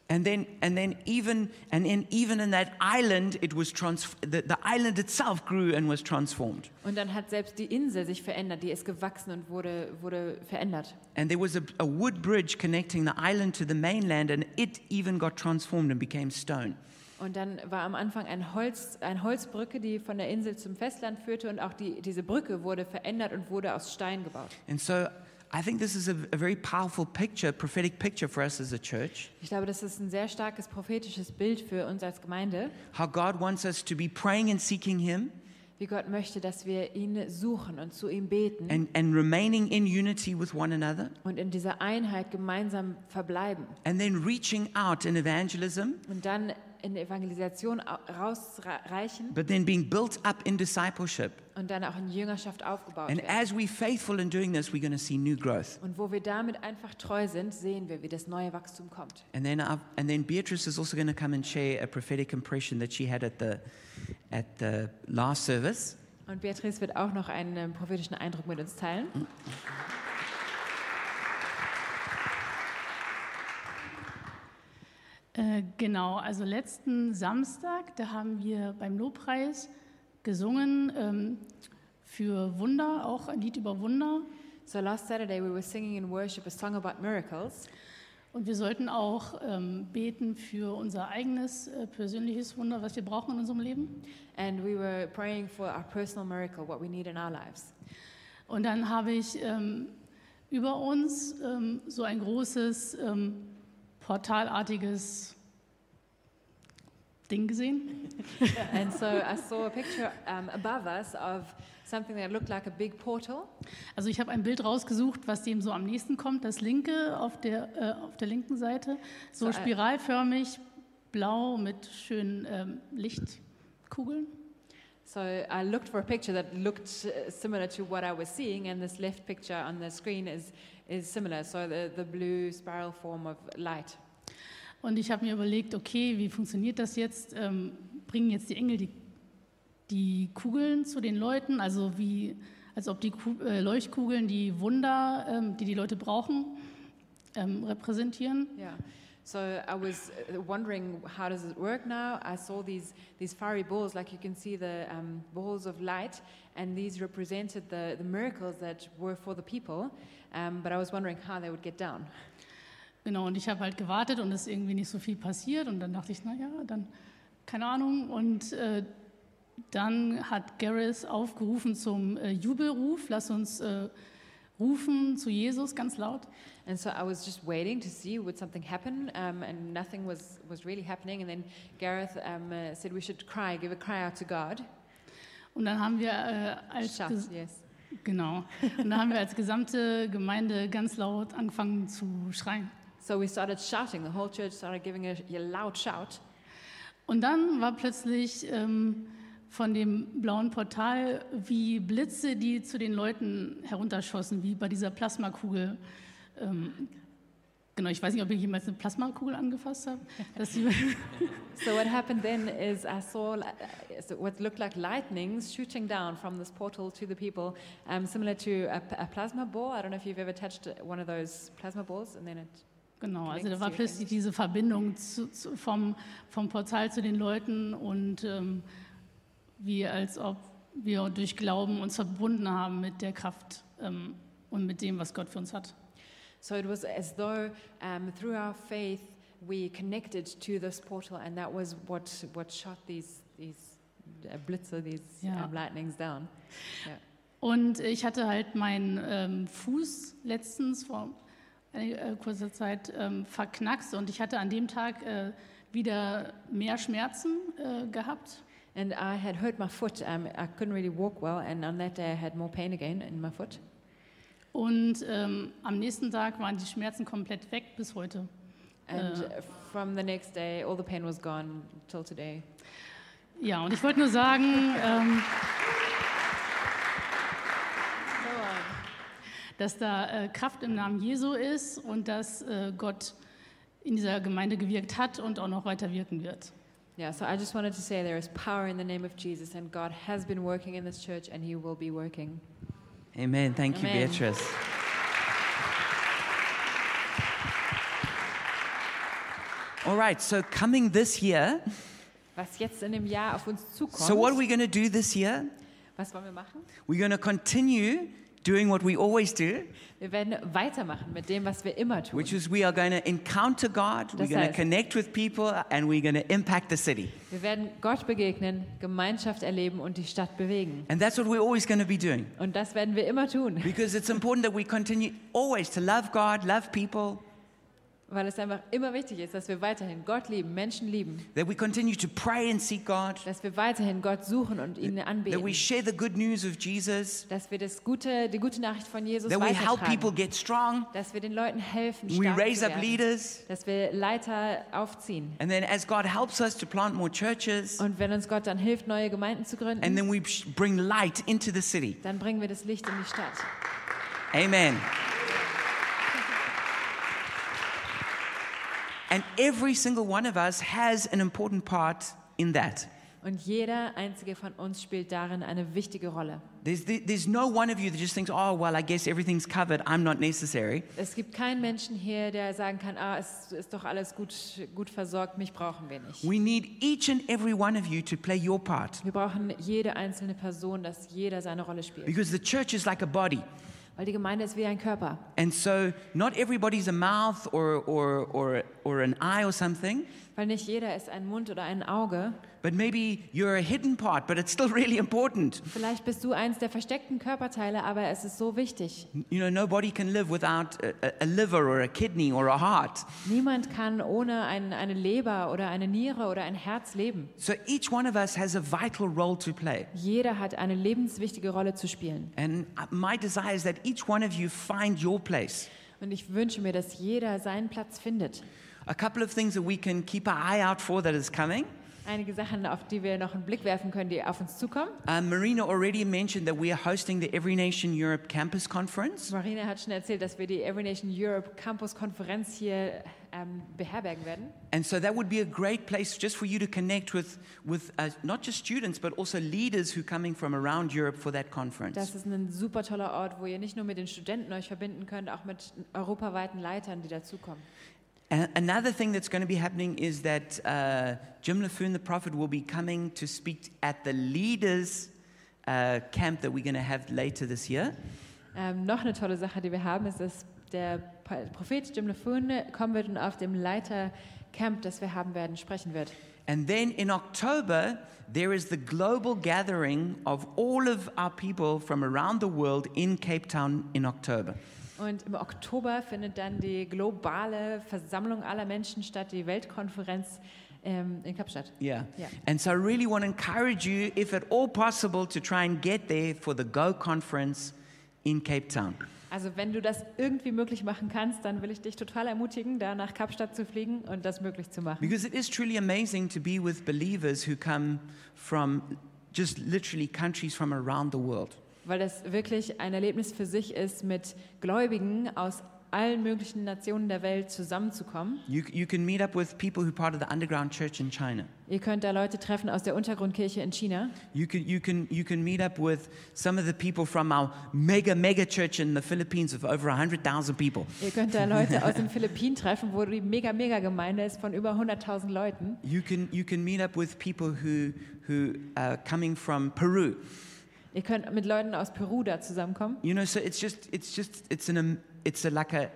S1: And then, and then even, and in, even in that island, it was trans- the, the island itself grew and was transformed.
S2: Und dann hat selbst die Insel sich verändert, die ist gewachsen und wurde, wurde verändert.
S1: And there was a, a wood bridge connecting the island to the mainland, and it even got transformed and became stone.
S2: Und dann war am Anfang ein Holz, eine Holzbrücke, die von der Insel zum Festland führte und auch die, diese Brücke wurde verändert und wurde aus Stein gebaut.
S1: And so I think this is a, a very powerful picture, prophetic picture for us as a church.
S2: Ich glaube, das ist ein sehr starkes prophetisches Bild für uns als Gemeinde,
S1: How God wants us to be praying and seeking Him
S2: wie Gott möchte, dass wir ihn suchen und zu ihm beten
S1: and, and remaining in unity with one another,
S2: und in dieser Einheit gemeinsam verbleiben
S1: and then reaching out in evangelism,
S2: und dann in der Evangelisation au- rausreichen
S1: but then being built up in discipleship.
S2: und dann auch in Jüngerschaft aufgebaut
S1: And
S2: werden.
S1: as we're faithful in doing this, we're going to see new growth.
S2: Und wo wir damit einfach treu sind, sehen wir, wie das neue Wachstum kommt.
S1: And then, I've, and then Beatrice is also going to come and share a prophetic impression that she had at the, at the last service.
S2: Und Beatrice wird auch noch einen ähm, prophetischen Eindruck mit uns teilen.
S4: Äh, genau, also letzten Samstag, da haben wir beim Lobpreis gesungen ähm, für Wunder, auch ein Lied über Wunder.
S2: So last Saturday we were singing in worship a song about miracles.
S4: Und wir sollten auch ähm, beten für unser eigenes äh, persönliches Wunder, was wir brauchen in unserem Leben.
S2: And we were praying for our personal miracle, what we need in our lives.
S4: Und dann habe ich ähm, über uns ähm, so ein großes ähm, portalartiges Ding gesehen.
S2: and so I saw a picture um, above us of something that looked like a big portal.
S4: Also ich habe ein Bild rausgesucht, was dem so am nächsten kommt, das linke auf der, äh, auf der linken Seite, so
S2: So, äh,
S4: spiralförmig, blau mit schönen ähm, Lichtkugeln.
S2: So I looked for a picture that looked uh, similar to what I was seeing, and this left picture on the screen is, is similar. So the, the blue spiral form of light.
S4: Und ich habe mir überlegt, okay, wie funktioniert das jetzt? Ähm, bringen jetzt die Engel die, die Kugeln zu den Leuten, also wie, als ob die Ku äh, Leuchtkugeln die Wunder, ähm, die die Leute brauchen, ähm, repräsentieren.
S2: Yeah. So I was uh, wondering, how does it work now? I saw these, these fiery balls, like you can see the um, balls of light, and these represented the, the miracles that were for the people. Um, but I was wondering how they would get down.
S4: Genau, und ich habe halt gewartet und es irgendwie nicht so viel passiert. Und dann dachte ich, naja, dann keine Ahnung. Und äh, dann hat Gareth aufgerufen zum äh, Jubelruf, lass uns äh, rufen zu Jesus ganz laut.
S2: And so I was just waiting to see would something happen, um, and nothing was, was really happening. And then Gareth um, uh, said we should cry, give a cry out to God.
S4: Und dann haben wir äh, als ges-
S2: yes.
S4: genau, und dann haben wir als gesamte Gemeinde ganz laut angefangen zu schreien.
S2: So we started shouting. The whole church started giving a, a loud shout.
S4: Und dann war plötzlich ähm, von dem blauen Portal wie Blitze, die zu den Leuten herunterschossen, wie bei dieser Plasmakugel. Ähm. Genau, ich weiß nicht, ob ich jemals eine Plasmakugel angefasst habe.
S2: So what happened then is I saw uh, what looked like lightnings shooting down from this portal to the people, um, similar to a, a plasma ball. I don't know if you've ever touched one of those plasma balls, and then it.
S4: genau, also da war plötzlich diese Verbindung zu, zu, vom, vom Portal zu den Leuten und ähm, wie als ob wir durch Glauben uns verbunden haben mit der Kraft ähm, und mit dem, was Gott für uns hat.
S2: So it was as though um, through our faith we connected to this portal, and that was what what shot these these uh, blitzer, these
S4: Yeah.
S2: um, lightnings down. Yeah.
S4: Und ich hatte halt meinen ähm, Fuß letztens vor einiger, äh, kurzer Zeit ähm, verknackst und ich hatte an dem Tag äh, wieder mehr Schmerzen äh, gehabt.
S2: And I had hurt my foot. Um, I couldn't really walk well, and on that day I had more pain again in my foot.
S4: Und ähm, am nächsten Tag waren die Schmerzen komplett weg bis heute.
S2: And
S4: Uh.
S2: from the next day, all the pain was gone till today.
S4: Ja, und ich wollte nur sagen, ähm, dass da äh, Kraft im Namen Jesu ist und dass äh, Gott in dieser Gemeinde gewirkt hat und auch noch weiter wirken wird.
S2: Yeah, so I just wanted to say there is power in the name of Jesus, and God has been working in this church, and He will be working.
S1: Amen. Thank you, Beatrice. All right, so coming this year,
S2: Was jetzt in dem Jahr auf uns zukommt,
S1: so what are we going to do this year?
S2: was wollen wir machen?
S1: We're going to continue doing what we always do,
S2: Wir werden weitermachen mit dem, was wir immer tun.
S1: which is we are going to encounter God, we're
S2: Das
S1: going to connect with people, and we're going to impact the city.
S2: Wir werden Gott begegnen, Gemeinschaft erleben und die Stadt bewegen.
S1: And that's what we're always going to be doing.
S2: Und das werden wir immer tun,
S1: Because it's important that we continue always to love God, love people,
S2: weil es einfach immer wichtig ist, dass wir weiterhin Gott lieben, Menschen lieben,
S1: that we continue to pray and seek God,
S2: dass wir weiterhin Gott suchen und ihn
S1: that we
S2: anbeten,
S1: share the good news of Jesus,
S2: dass wir das gute, die gute Nachricht von Jesus
S1: that we help people
S2: weitertragen,
S1: get strong,
S2: dass wir den Leuten helfen,
S1: we
S2: stark
S1: raise
S2: zu
S1: up
S2: werden,
S1: leaders,
S2: dass wir Leiter aufziehen.
S1: and then as God helps us to plant more churches,
S2: Und wenn uns Gott dann hilft, neue Gemeinden zu
S1: and
S2: gründen,
S1: then we bring light into the city.
S2: dann bringen wir das Licht in die Stadt.
S1: Amen. And every single one of us has an important part in that.
S2: Und jeder einzige von uns spielt darin eine wichtige Rolle.
S1: There's, there's no one of you that just thinks, oh, well, I guess everything's covered. I'm not necessary.
S2: Es gibt keinen Menschen hier, der sagen kann, ah, es ist doch alles gut, gut versorgt, mich brauchen wir nicht.
S1: We need each and every one of you to play your part
S2: Wir brauchen jede einzelne Person, dass jeder seine Rolle spielt.
S1: because the church is like a body.
S2: Weil die Gemeinde ist wie ein Körper.
S1: And so, not everybody's a mouth or, or, or, or an eye or something,
S2: Weil nicht jeder ist ein Mund oder ein Auge.
S1: but maybe you're a hidden part, but it's still really important.
S2: Vielleicht bist du eins der versteckten Körperteile, aber es ist so wichtig.
S1: You know, nobody can live without a, a- liver or a kidney or a heart.
S2: Niemand kann ohne ein, eine Leber oder eine Niere oder ein Herz leben.
S1: So, each one of us has a vital role to play.
S2: Jeder hat eine lebenswichtige Rolle zu spielen.
S1: And uh, my desire is that each one of you find your place.
S2: Und ich wünsche mir, dass jeder seinen Platz findet.
S1: A couple of things that we can keep our eye out for that is coming.
S2: Einige Sachen, auf die wir noch einen Blick werfen können, die auf uns zukommen.
S1: Uh, Marina already mentioned that we are hosting the Every Nation Europe Campus Conference.
S2: Marina hat schon erzählt, dass wir die Every Nation Europe Campus Konferenz hier ähm, beherbergen werden.
S1: And so that would be a great place just for you to connect with, with uh, not just students, but also leaders who are coming from around Europe for that conference.
S2: Das ist ein super toller Ort, wo ihr nicht nur mit den Studenten euch verbinden könnt, auch mit europaweiten Leitern, die dazukommen.
S1: Another thing that's going to be happening is that uh, Jim LaFoon, the prophet, will be coming to speak at the leaders uh, camp that we're going to have later this year.
S2: Ähm, noch eine tolle Sache, die wir haben, ist, dass der Prophet Jim LaFoon kommen wird und auf dem Leitercamp, das wir haben werden, sprechen wird.
S1: And then in October, there is the global gathering of all of our people from around the world in Cape Town in October.
S2: Und im Oktober findet dann die globale Versammlung aller Menschen statt, die Weltkonferenz ähm, in Kapstadt.
S1: Yeah.
S2: Yeah.
S1: And so I really want to encourage you, if at all possible, to try and get there for the Go conference in Cape Town.
S2: Also wenn du das irgendwie möglich machen kannst, dann will ich dich total ermutigen, da nach Kapstadt zu fliegen und das möglich zu machen.
S1: Because it is truly amazing to be with believers who come from just literally countries from around the world.
S2: Weil das wirklich ein Erlebnis für sich ist mit Gläubigen aus allen möglichen Nationen der Welt zusammenzukommen.
S1: You, you can meet up with people who are part of the underground church in China.
S2: Ihr könnt da Leute treffen aus der Untergrundkirche in China.
S1: You can, you, can, you can meet up with some of the people from our mega, mega church in the Philippines of over 100,000 people.
S2: Ihr könnt da Leute aus den Philippinen treffen, wo die mega, mega Gemeinde ist von über 100.000 Leuten.
S1: You can, you can meet up with people who, who are coming from Peru.
S2: Ihr könnt mit Leuten aus Peru da zusammenkommen.
S1: You know, so it's just, it's just, it's an, it's a, like a,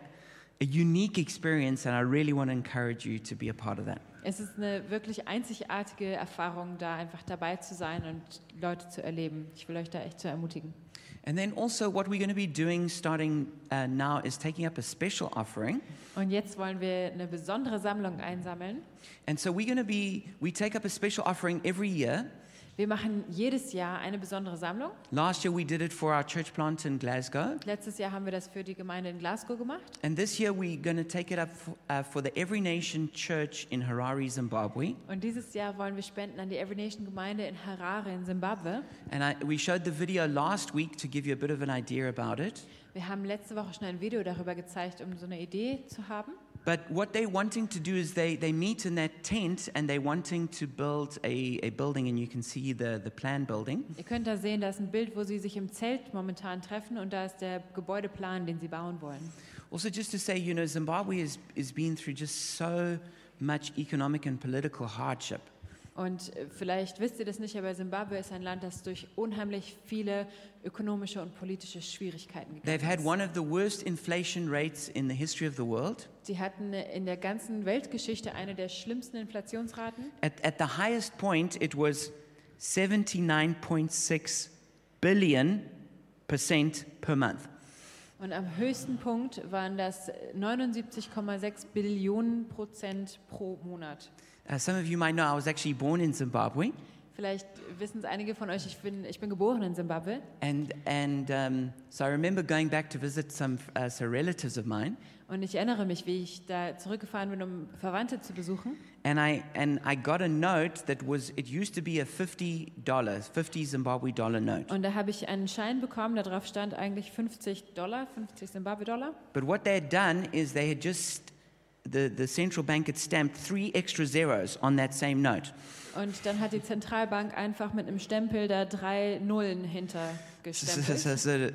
S1: a unique experience, and I really want to encourage you to be a part of that.
S2: Es ist eine wirklich einzigartige Erfahrung, da einfach dabei zu sein und Leute zu erleben. Ich will euch da echt zu ermutigen.
S1: And then also, what we're going to be doing starting uh, now is taking up a special offering.
S2: Und jetzt wollen wir eine besondere Sammlung einsammeln.
S1: And so we're going to be, we take up a special offering every year.
S2: Wir machen jedes Jahr eine besondere Sammlung.
S1: Last year we did it for our church plant in Glasgow.
S2: Letztes Jahr haben wir das für die Gemeinde in Glasgow gemacht.
S1: And this year we're going to take it up for, uh, for the Every Nation Church in Harare, Zimbabwe.
S2: Und dieses Jahr wollen wir spenden an die Every Nation Gemeinde in Harare in Zimbabwe.
S1: And I, we showed the video last week to give you a bit of an idea about it.
S2: Wir haben letzte Woche schon ein Video darüber gezeigt, um so eine Idee zu haben.
S1: But what they're wanting to do is they, they meet in that tent and they're wanting to build a, a building, and you can see the, the plan building.
S2: Ihr könnt da sehen, da ist ein Bild, wo sie sich im Zelt momentan treffen und da ist der Gebäudeplan, den sie bauen wollen.
S1: Also, just to say, you know, Zimbabwe has, is been through just so much economic and political hardship.
S2: Und äh, vielleicht wisst ihr das nicht, aber Zimbabwe ist ein Land, das durch unheimlich viele ökonomische und politische Schwierigkeiten
S1: They've
S2: gegangen
S1: had
S2: ist.
S1: one of the worst inflation rates in the history of the world.
S2: Sie hatten in der ganzen Weltgeschichte eine der schlimmsten Inflationsraten.
S1: At, at the highest point, it was 79.6 billion percent per month.
S2: Und am höchsten Punkt waren das 79,6 Billionen Prozent pro Monat.
S1: Uh, some of you might know I was actually born in Zimbabwe,
S2: Vielleicht wissen es einige von euch, ich bin, ich bin geboren in Zimbabwe.
S1: and, and um, so I remember going back to visit some, uh, some relatives of mine,
S2: Und ich erinnere mich, wie ich da zurückgefahren bin, um Verwandte zu besuchen.
S1: and I, and I got a note that was, it used to be a $50, 50 Zimbabwe dollar note.
S2: Und da habe ich einen Schein bekommen, da drauf stand eigentlich 50 Dollar, 50 Zimbabwe-Dollar.
S1: But what they had done is they had just, the, the central bank had stamped three extra zeros on that same note.
S2: Und dann hat die Zentralbank einfach mit einem Stempel da drei Nullen
S1: so,
S2: hintergestempelt.
S1: so, so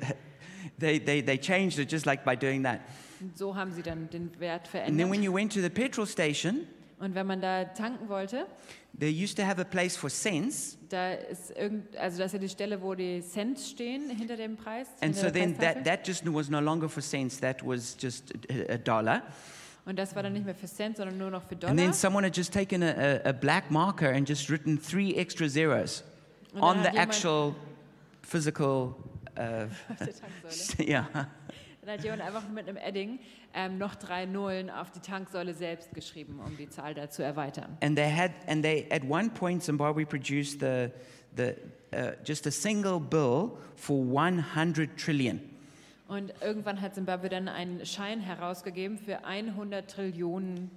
S1: they, they, they changed it just like by doing that.
S2: Und so haben sie dann den Wert
S1: And then when you went to the petrol station,
S2: Und wenn man da tanken wollte,
S1: they used to have a place for cents.
S2: da ist irgend, also das ist ja die Stelle, wo die Cents stehen hinter dem Preis.
S1: And so then that, that just was no longer for cents, that was just a, a dollar.
S2: Und das war dann nicht mehr für Cent, sondern nur noch für
S1: And
S2: Dollar.
S1: then someone had just taken a, a, a black marker and just written three extra zeros on the actual physical, uh, yeah.
S2: Dann hat jemand einfach mit einem Edding ähm, noch drei Nullen auf die Tanksäule selbst geschrieben, um die Zahl da zu erweitern.
S1: And they had, and they at one point Zimbabwe produced the, the uh, just a single bill for 100 trillion.
S2: Und irgendwann hat Zimbabwe dann einen Schein herausgegeben für 100 Trillionen.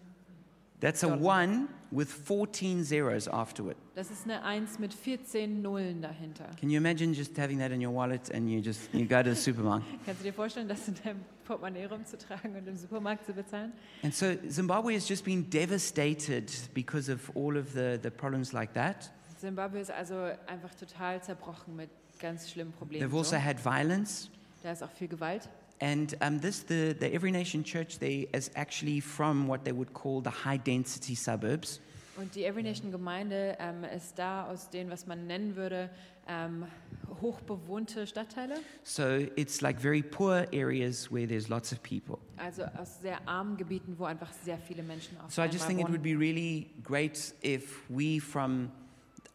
S1: That's a one with 14 zeros after it.
S2: Das ist eine Eins mit 14 Nullen dahinter.
S1: Can you imagine just having that in your wallet and you just you go to the supermarket?
S2: Kannst du dir vorstellen, das in deinem Portemonnaie rumzutragen und im Supermarkt zu bezahlen?
S1: And so Zimbabwe has just been devastated because of all of the, the problems like that.
S2: Zimbabwe ist also einfach total zerbrochen mit ganz schlimmen Problemen.
S1: They've also
S2: So.
S1: had violence.
S2: Da ist auch viel Gewalt.
S1: And um, this, the, the Every Nation Church, they is actually from what they would call the high density suburbs.
S2: Und die Every Nation Gemeinde ähm, ist da aus den, was man nennen würde, ähm, hochbewohnte Stadtteile.
S1: So it's like very poor areas where there's lots of people.
S2: Also aus sehr armen Gebieten, wo einfach sehr viele Menschen auf
S1: So I just think it would
S2: wohnen.
S1: be really great if we, from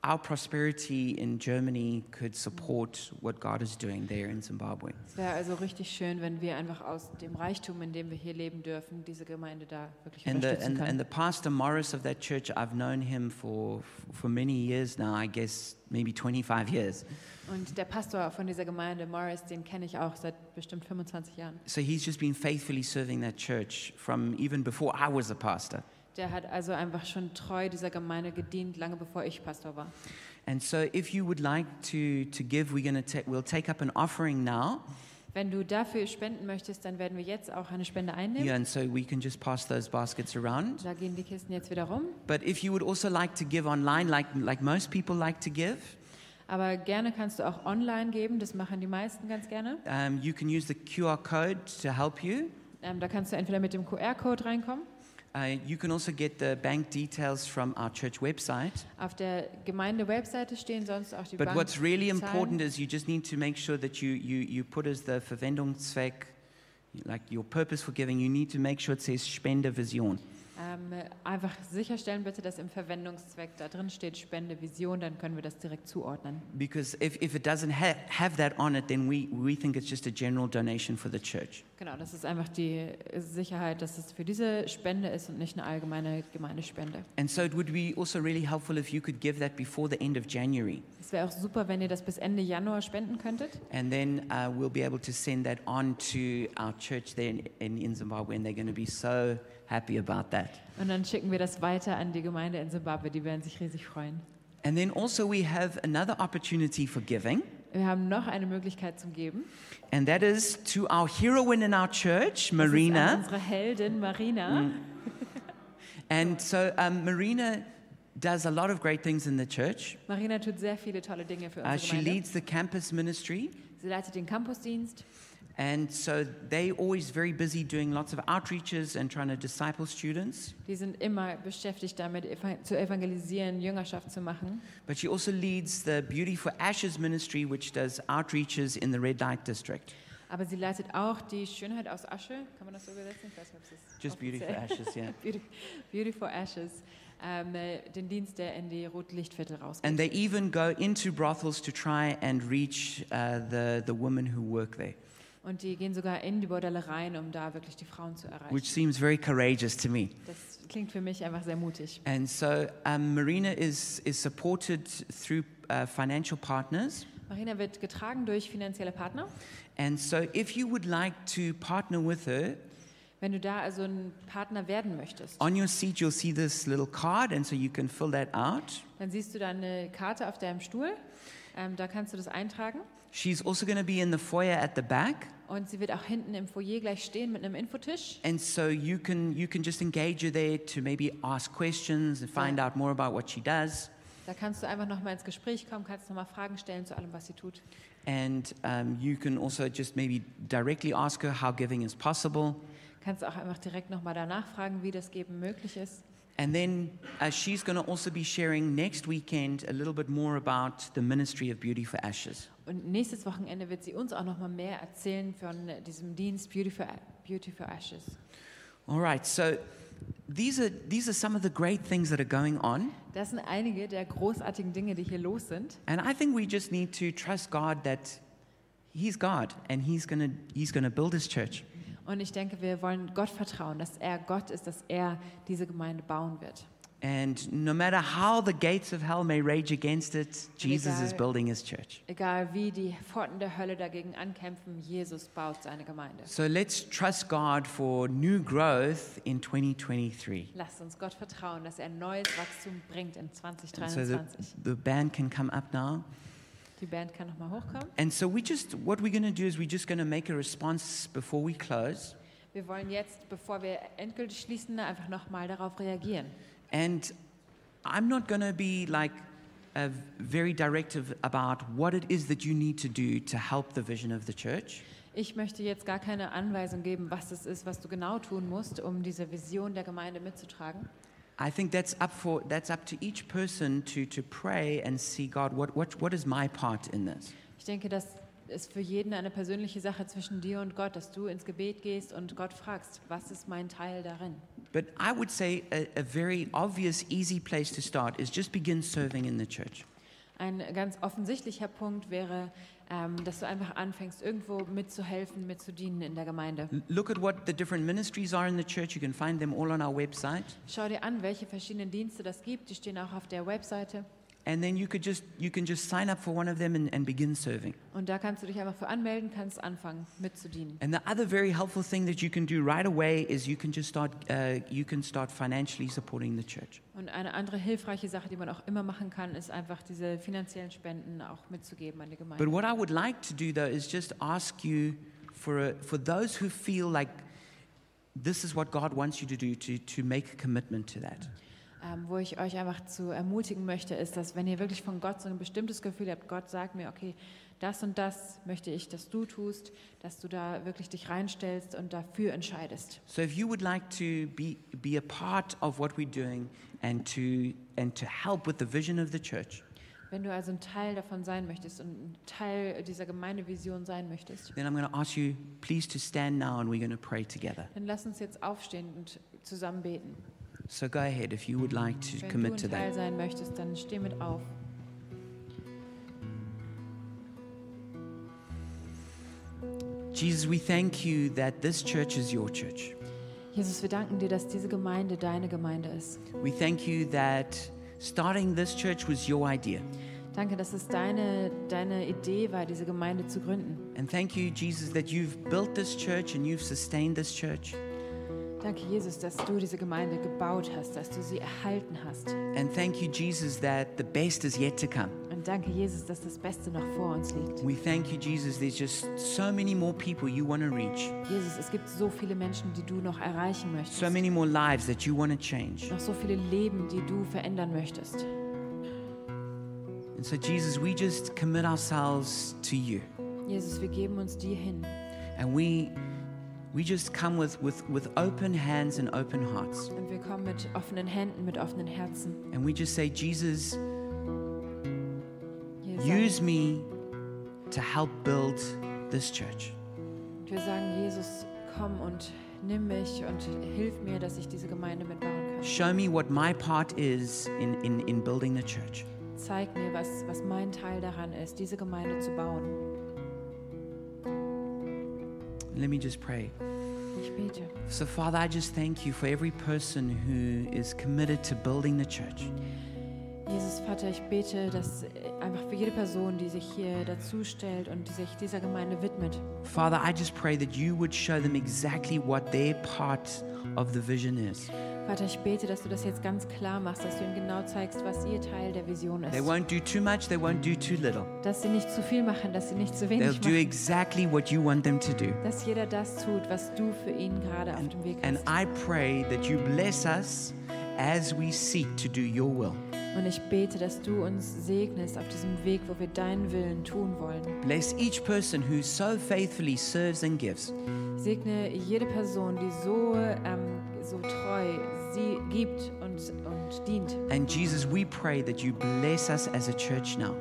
S1: our prosperity in Germany, could support what God is doing there in Zimbabwe.
S2: Es wäre also richtig schön, wenn wir einfach aus dem Reichtum, in dem wir hier leben dürfen, diese Gemeinde da wirklich
S1: And the, and,
S2: können.
S1: and the pastor Morris of that church, I've known him for, for many years now, I guess maybe 25 years.
S2: Und der Pastor von dieser Gemeinde, Morris, den kenne ich auch seit bestimmt 25 Jahren.
S1: So he's just been faithfully serving that church from even before I was a pastor.
S2: Der hat also einfach schon treu dieser Gemeinde gedient, lange bevor ich Pastor war.
S1: And so if you would like to, to give, we're going to we'll take up an offering now.
S2: Wenn du dafür spenden möchtest, dann werden wir jetzt auch eine Spende einnehmen.
S1: Yeah, and so we can just pass those baskets around.
S2: Da gehen die Kisten jetzt wieder rum.
S1: But if you would also like to give online, like, like most people like to give,
S2: Aber gerne kannst du auch online geben, das machen die meisten ganz gerne.
S1: um, you can use the QR code to help you.
S2: Ähm, da kannst du entweder mit dem QR-Code reinkommen.
S1: Uh, you can also get the bank details from our church website.
S2: Auf der Gemeinde-Webseite stehen sonst auch die
S1: But what's really
S2: Bankzahlen.
S1: important is you just need to make sure that you, you, you put as the Verwendungszweck, like your purpose for giving, you need to make sure it says Spendevision.
S2: Ähm, einfach sicherstellen bitte, dass im Verwendungszweck da drin steht Spende Vision, dann können wir das direkt zuordnen.
S1: Because if, if it doesn't ha- have that on it, then we, we think it's just a general donation for the church.
S2: Genau, das ist einfach die Sicherheit, dass es für diese Spende ist und nicht eine allgemeine Gemeindespende.
S1: And so it would be also really helpful if you could give that before the end of January.
S2: Es wäre auch super, wenn ihr das bis Ende Januar spenden könntet.
S1: And then uh, we'll be able to send that on to our church there in, in, Zimbabwe, and they're going to be so happy about that.
S2: Und dann schicken wir das weiter an die Gemeinde in Zimbabwe. Die werden sich riesig freuen.
S1: And then also, we have another opportunity for giving,
S2: Wir haben noch eine Möglichkeit zum Geben.
S1: and that is to our heroine in our church,
S2: Das ist an
S1: Marina.
S2: unsere Heldin Marina.
S1: And so, um, Marina does a lot of great things in the church.
S2: Marina tut sehr viele tolle Dinge für
S1: Uh,
S2: unsere
S1: she
S2: Gemeinde.
S1: leads the campus ministry.
S2: Sie leitet den Campusdienst.
S1: And so they're always very busy doing lots of outreaches and trying to disciple students.
S2: Die sind immer beschäftigt damit, zu evangelisieren, Jüngerschaft zu machen.
S1: But she also leads the Beauty for Ashes ministry, which does outreaches in the red light district.
S2: Aber sie leitet auch die Schönheit aus Asche. Kann man das so übersetzen? Ich weiß nicht, ob es
S1: Just Beauty for. Ashes, yeah.
S2: Beauty, Beauty for Ashes. Äh, den Dienst, der in die Rotlichtviertel rausgeht.
S1: And they even go into brothels to try and reach uh, the, the women who work there,
S2: Und die gehen sogar in die Bordelle rein, um da wirklich die Frauen zu erreichen.
S1: which seems very courageous to me.
S2: Das klingt für mich einfach sehr mutig.
S1: And so um, Marina is, is supported through uh, financial partners.
S2: Marina wird getragen durch finanzielle Partner.
S1: And so if you would like to partner with her,
S2: Wenn du da also ein Partner werden möchtest,
S1: on your seat you'll see this little card, and so you can fill that out.
S2: dann siehst du da eine Karte auf deinem Stuhl. Ähm, da kannst du das eintragen.
S1: She's also going to be in the foyer at the back.
S2: Und sie wird auch hinten im Foyer gleich stehen mit einem Infotisch.
S1: And so you can, you can just engage her there to maybe ask questions and find out more about what she does.
S2: Da kannst du einfach nochmal ins Gespräch kommen, kannst nochmal Fragen stellen zu allem, was sie tut.
S1: And um, you can also just maybe directly ask her how giving is possible.
S2: Kannst auch einfach direkt nochmal danach fragen, wie das Geben möglich ist.
S1: And then uh, she's going to also be sharing next weekend a little bit more about the ministry of Beauty for Ashes.
S2: Und nächstes Wochenende wird sie uns auch noch mal mehr erzählen von diesem Dienst Beauty for, Beauty for Ashes.
S1: All right, so these are, these are some of the great things that are going on.
S2: Das sind einige der großartigen Dinge, die hier los sind.
S1: And I think we just need to trust God that He's God and He's going to he's going to build His church.
S2: Und ich denke, wir wollen Gott vertrauen, dass er Gott ist, dass er diese Gemeinde bauen wird.
S1: And no matter how the gates of hell may rage against it, Jesus is
S2: Egal.
S1: building His church.
S2: Egal wie die Pforten der Hölle dagegen ankämpfen, Jesus baut seine Gemeinde.
S1: So let's trust God for new growth in 2023.
S2: Lasst uns Gott vertrauen, dass er neues Wachstum bringt in
S1: And so the,
S2: 2023.
S1: the band can come up now.
S2: Die Band kann nochmal hochkommen.
S1: And so we just, what we're going to do is we're just going to make a response before we close.
S2: Wir wollen jetzt, bevor wir endgültig schließen, einfach nochmal darauf reagieren.
S1: And I'm not going to be like uh, very directive about what it is that you need to do to help the vision of the church.
S2: Ich möchte jetzt gar keine Anweisung geben, was es ist, was du genau tun musst, um diese Vision der Gemeinde mitzutragen.
S1: I think that's up for that's up to each person to to pray and see God what what what is my part in this.
S2: Ich denke, das ist für jeden eine persönliche Sache zwischen dir und Gott, dass du ins Gebet gehst und Gott fragst, was ist mein Teil darin?
S1: But I would say a, a very obvious, easy place to start is just begin serving in the church.
S2: Ein ganz offensichtlicher Punkt wäre, dass du einfach anfängst, irgendwo mitzuhelfen, mitzudienen in der Gemeinde.
S1: Look at what the different ministries are in the church. You can find them all on our website.
S2: Schau dir an, welche verschiedenen Dienste das gibt. Die stehen auch auf der Webseite.
S1: And then you could just you can just sign up for one of them and, and begin serving.
S2: Und da kannst du dich einfach für anmelden, kannst anfangen mitzudienen.
S1: And the other very helpful thing that you can do right away is you can just start uh, you can start financially supporting the church.
S2: Und eine andere hilfreiche Sache, die man auch immer machen kann, ist einfach diese finanziellen Spenden auch mitzugeben an die
S1: But what I would like to do though is just ask you for, a, for those who feel like this is what God wants you to do, to, to make a commitment to that.
S2: Ähm, wo ich euch einfach zu ermutigen möchte, ist, dass wenn ihr wirklich von Gott so ein bestimmtes Gefühl habt, Gott sagt mir, okay, das und das möchte ich, dass du tust, dass du da wirklich dich reinstellst und dafür entscheidest.
S1: So if you would like to be, be a part of what we're doing and to, and to help with the vision of the church,
S2: Wenn du also ein Teil davon sein möchtest und ein Teil dieser Gemeindevision sein möchtest,
S1: then I'm going to ask you please to stand now and we're going to pray together.
S2: dann lass uns jetzt aufstehen und zusammen beten.
S1: So go ahead if you would like to
S2: Wenn du
S1: commit
S2: ein
S1: to
S2: Teil
S1: that.
S2: sein möchtest, dann steh mit auf.
S1: Jesus, we thank you that this church is your church.
S2: Jesus, wir danken dir, dass diese Gemeinde deine Gemeinde ist.
S1: We thank you that starting this church was your idea.
S2: Danke, dass es deine, deine Idee war, diese Gemeinde zu gründen.
S1: And thank you, Jesus, that you've built this church and you've sustained this church.
S2: Danke, Jesus, dass du diese Gemeinde gebaut hast, dass du sie erhalten hast.
S1: And thank you, Jesus, that the best is yet to come.
S2: Und danke, Jesus, dass das Beste noch vor uns liegt.
S1: We thank you, Jesus, there's just so many more people you want to reach,
S2: Jesus, es gibt so viele Menschen, die du noch erreichen möchtest.
S1: so many more lives that you want to change.
S2: noch so viele Leben, die du verändern möchtest.
S1: And so, Jesus, we just commit ourselves to you.
S2: Jesus, wir geben uns dir hin.
S1: And we, we just come with, with, with open hands and open hearts.
S2: Und wir kommen mit offenen Händen, mit offenen Herzen.
S1: And we just say, Jesus,
S2: Jesus,
S1: use me to help build this church.
S2: wir sagen, Jesus, komm und nimm mich und hilf mir, dass ich diese Gemeinde mitbauen kann.
S1: Show me what my part is in, in, in building the church.
S2: Zeig mir, was, was mein Teil daran ist, diese Gemeinde zu bauen.
S1: Let me just pray.
S2: Ich bete.
S1: So, Father, I just thank you for every person who is committed to building the church.
S2: Jesus, Vater, ich bete, dass äh, einfach für jede Person, die sich hier dazu stellt und die sich dieser Gemeinde widmet,
S1: Father, I just pray that you would show them exactly what their part of the vision is.
S2: Vater, ich bete, dass du das jetzt ganz klar machst, dass du ihnen genau zeigst, was ihr Teil der Vision
S1: They
S2: ist.
S1: won't do too much, they won't do too little.
S2: Dass sie nicht zu viel machen, dass sie nicht zu
S1: They'll
S2: wenig
S1: do
S2: machen.
S1: exactly what you want them to do.
S2: Dass jeder das tut, was du für ihn gerade auf dem Weg
S1: And
S2: hast.
S1: I pray that you bless us as we seek to do your will.
S2: Und ich bete, dass du uns segnest auf diesem Weg, wo wir deinen Willen tun wollen.
S1: Bless each person who so faithfully serves and gives.
S2: Segne jede Person, die so, ähm, so treu sie gibt und, und dient.
S1: And Jesus, we pray that you bless us as a church now,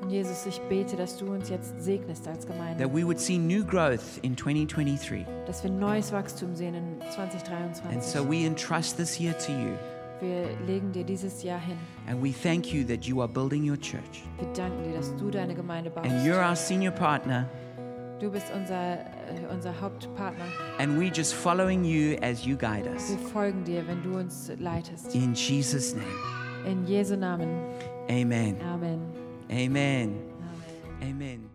S2: Und Jesus, ich bete, dass du uns jetzt segnest als Gemeinde.
S1: that we would see new growth in 2023.
S2: Dass wir neues Wachstum sehen in
S1: And
S2: 2023.
S1: so we entrust this year to you.
S2: wir legen dir dieses Jahr hin.
S1: And we thank you that you are building your church.
S2: Wir danken dir, dass du deine Gemeinde baust.
S1: And you're our senior partner.
S2: Du bist unser, äh, unser Hauptpartner.
S1: And we're just following you as you guide us.
S2: Wir folgen dir, wenn du uns leitest.
S1: In Jesus' name.
S2: In Jesu Namen.
S1: Amen.
S2: Amen.
S1: Amen.
S2: Amen.
S1: Amen.